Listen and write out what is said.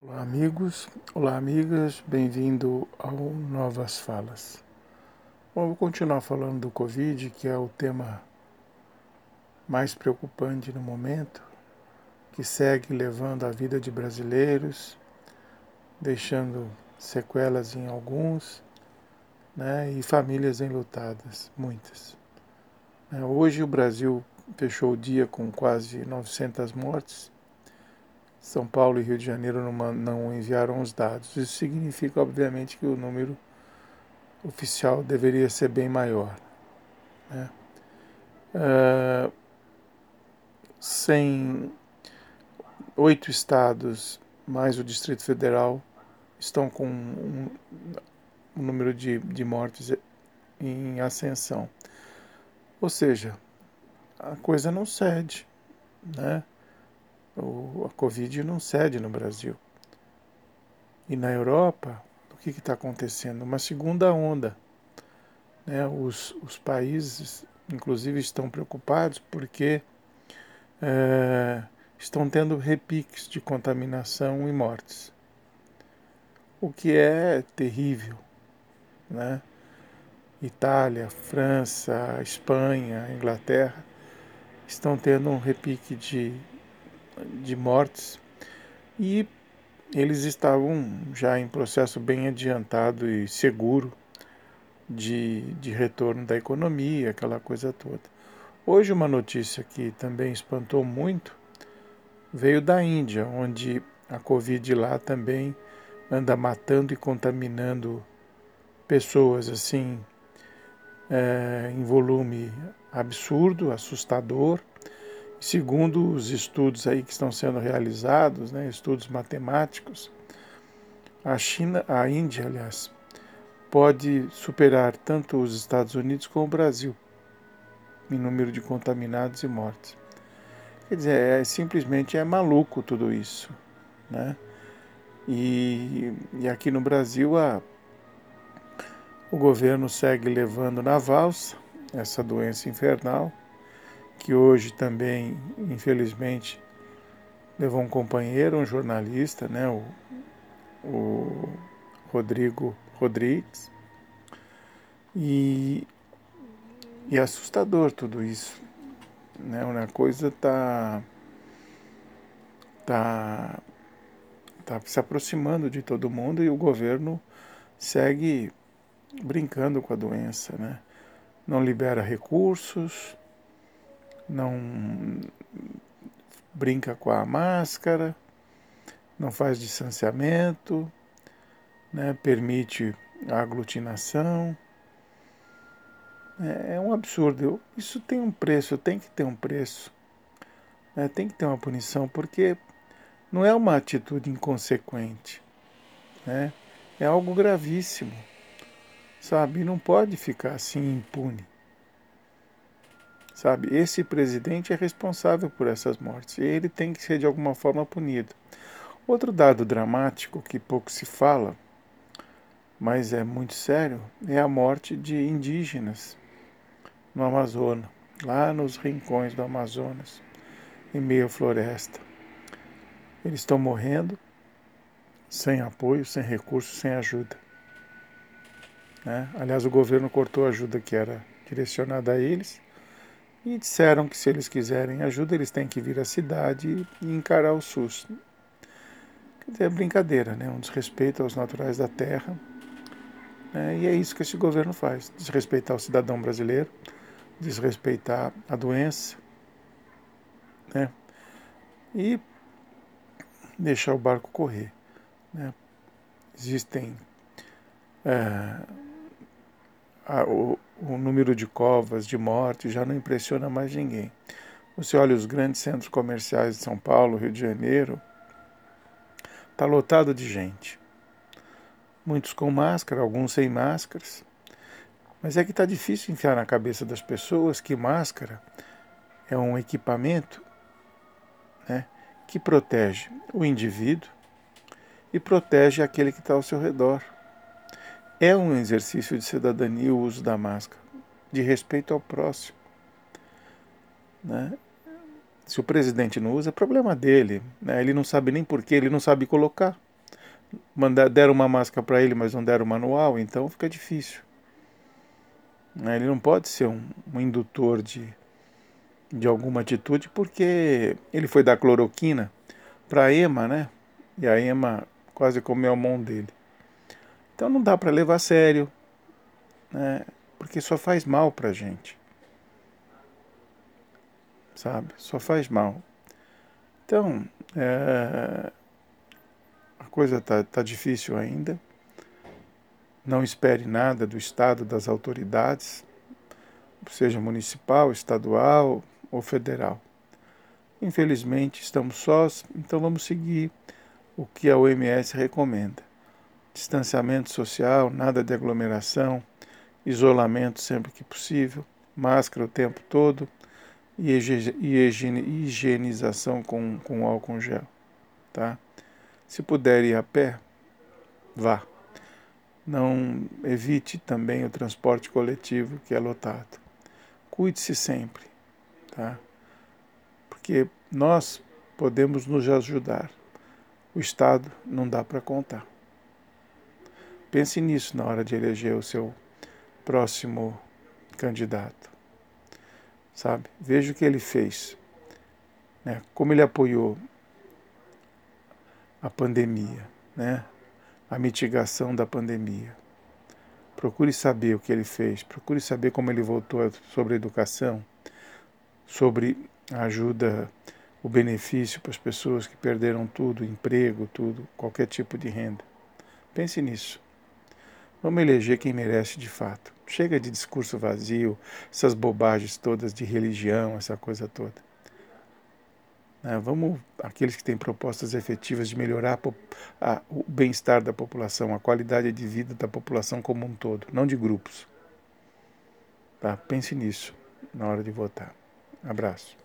Olá, amigos. Olá, amigas. Bem-vindo ao Novas Falas. Bom, vou continuar falando do Covid, que é o tema mais preocupante no momento, que segue levando a vida de brasileiros, deixando sequelas em alguns, né, e famílias enlutadas, muitas. Né, hoje o Brasil fechou o dia com quase 900 mortes são Paulo e Rio de Janeiro não, não enviaram os dados. Isso significa, obviamente, que o número oficial deveria ser bem maior. Né? Uh, sem oito estados, mais o Distrito Federal, estão com um, um número de, de mortes em ascensão. Ou seja, a coisa não cede, né? A Covid não cede no Brasil. E na Europa, o que está acontecendo? Uma segunda onda. Né? Os, os países, inclusive, estão preocupados porque é, estão tendo repiques de contaminação e mortes. O que é terrível. Né? Itália, França, Espanha, Inglaterra estão tendo um repique de de mortes e eles estavam já em processo bem adiantado e seguro de, de retorno da economia, aquela coisa toda. Hoje, uma notícia que também espantou muito veio da Índia, onde a Covid lá também anda matando e contaminando pessoas assim é, em volume absurdo, assustador. Segundo os estudos aí que estão sendo realizados, né, estudos matemáticos, a China, a Índia, aliás, pode superar tanto os Estados Unidos como o Brasil em número de contaminados e mortes. Quer dizer, é, simplesmente é maluco tudo isso, né? E, e aqui no Brasil a, o governo segue levando na valsa essa doença infernal que hoje também, infelizmente, levou um companheiro, um jornalista, né, o, o Rodrigo Rodrigues. E, e é assustador tudo isso. Né? Uma coisa está tá, tá se aproximando de todo mundo e o governo segue brincando com a doença. Né? Não libera recursos, não brinca com a máscara, não faz distanciamento, né, permite a aglutinação. É, é um absurdo. Isso tem um preço, tem que ter um preço. Né, tem que ter uma punição, porque não é uma atitude inconsequente. Né? É algo gravíssimo. Sabe? Não pode ficar assim impune. Sabe, esse presidente é responsável por essas mortes e ele tem que ser de alguma forma punido. Outro dado dramático que pouco se fala, mas é muito sério, é a morte de indígenas no Amazonas, lá nos rincões do Amazonas, em meio à floresta. Eles estão morrendo sem apoio, sem recursos, sem ajuda. Né? Aliás, o governo cortou a ajuda que era direcionada a eles e disseram que se eles quiserem ajuda, eles têm que vir à cidade e encarar o SUS. Quer dizer, é brincadeira, né? um desrespeito aos naturais da terra. Né? E é isso que esse governo faz: desrespeitar o cidadão brasileiro, desrespeitar a doença, né? e deixar o barco correr. Né? Existem. É, a, o, o número de covas, de mortes, já não impressiona mais ninguém. Você olha os grandes centros comerciais de São Paulo, Rio de Janeiro, está lotado de gente. Muitos com máscara, alguns sem máscaras. Mas é que está difícil enfiar na cabeça das pessoas que máscara é um equipamento né, que protege o indivíduo e protege aquele que está ao seu redor. É um exercício de cidadania o uso da máscara, de respeito ao próximo. Né? Se o presidente não usa, é problema dele. Né? Ele não sabe nem porquê, ele não sabe colocar. mandar, deram uma máscara para ele, mas não deram o manual, então fica difícil. Né? Ele não pode ser um, um indutor de, de alguma atitude, porque ele foi dar cloroquina para a Ema, né? E a Ema quase comeu a mão dele. Então não dá para levar a sério, né? Porque só faz mal para a gente. Sabe? Só faz mal. Então, é, a coisa está tá difícil ainda. Não espere nada do Estado, das autoridades, seja municipal, estadual ou federal. Infelizmente, estamos sós, então vamos seguir o que a OMS recomenda: distanciamento social, nada de aglomeração, isolamento sempre que possível, máscara o tempo todo e higienização com, com álcool gel. Tá? Se puder ir a pé, vá. Não evite também o transporte coletivo que é lotado. Cuide-se sempre, tá? Porque nós podemos nos ajudar. O Estado não dá para contar. Pense nisso na hora de eleger o seu próximo candidato. Sabe? Veja o que ele fez. Né? Como ele apoiou a pandemia, né? a mitigação da pandemia. Procure saber o que ele fez, procure saber como ele voltou sobre a educação, sobre a ajuda, o benefício para as pessoas que perderam tudo, emprego, tudo, qualquer tipo de renda. Pense nisso. Vamos eleger quem merece de fato. Chega de discurso vazio, essas bobagens todas de religião, essa coisa toda. Né? Vamos, aqueles que têm propostas efetivas de melhorar a, a, o bem-estar da população, a qualidade de vida da população como um todo, não de grupos. Tá? Pense nisso na hora de votar. Abraço.